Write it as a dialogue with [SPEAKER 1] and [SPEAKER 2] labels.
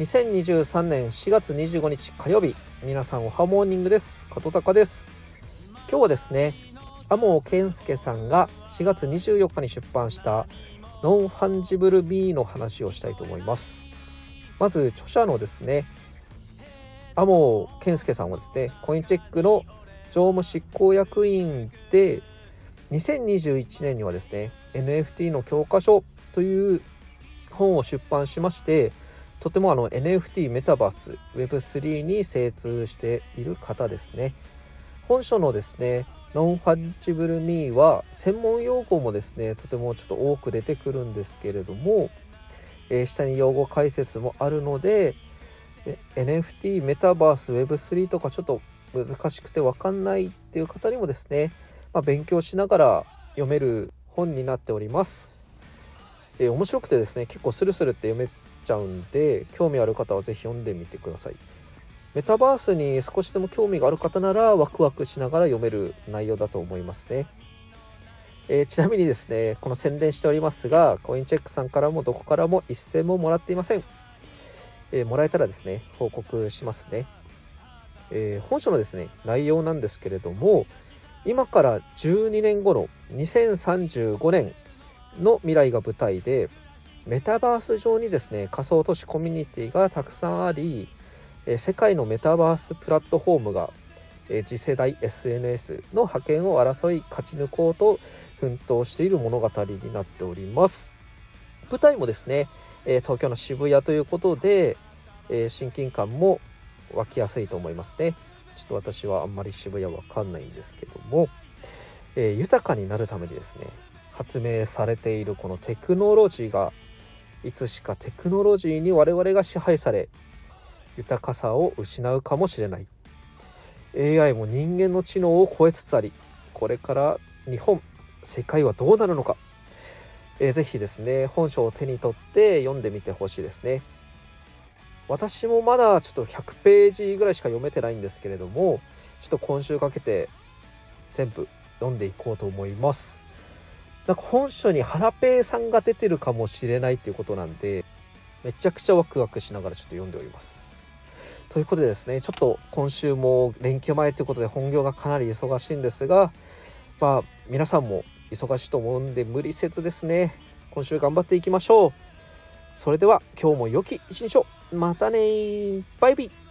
[SPEAKER 1] 2023年4月25日火曜日皆さんおはモーニングです。加藤隆です。今日はですね天尾健介さんが4月24日に出版したノンファンジブル B の話をしたいと思います。まず著者のですね天羽健介さんはですねコインチェックの常務執行役員で2021年にはですね NFT の教科書という本を出版しましてとてもあの NFT メタバース Web3 に精通している方ですね本書のですねノンファンジブルミーは専門用語もですねとてもちょっと多く出てくるんですけれども、えー、下に用語解説もあるので NFT メタバース Web3 とかちょっと難しくて分かんないっていう方にもですね、まあ、勉強しながら読める本になっております。えー、面白くてですね結構スルスルって読めちゃうんで興味ある方は是非読んでみてください。メタバースに少しでも興味がある方ならワクワクしながら読める内容だと思いますね。えー、ちなみにですねこの宣伝しておりますがコインチェックさんからもどこからも一銭ももらっていません。えー、もらえたらですね報告しますね。えー、本書のですね内容なんですけれども今から12年後の2035年の未来が舞台でメタバース上にですね仮想都市コミュニティがたくさんあり世界のメタバースプラットフォームが次世代 SNS の覇権を争い勝ち抜こうと奮闘している物語になっております。舞台もですね東京の渋谷ということで親近感も湧きやすいと思いますね。ちょっと私はあんまり渋谷わかんないんですけども、え、豊かになるためにですね発明されているこのテクノロジーがいつしかテクノロジーに我々が支配され豊かさを失うかもしれない。AI も人間の知能を超えつつありこれから日本世界はどうなるのか、えー、ぜひですね本書を手に取って読んでみてほしいですね。私もまだちょっと100ページぐらいしか読めてないんですけれどもちょっと今週かけて全部読んでいこうと思います。なんか本書にハラペーさんが出てるかもしれないっていうことなんでめちゃくちゃワクワクしながらちょっと読んでおります。ということでですねちょっと今週も連休前ということで本業がかなり忙しいんですがまあ皆さんも忙しいと思うんで無理せずですね今週頑張っていきましょう。それでは今日も良き一日を。またねバイビー。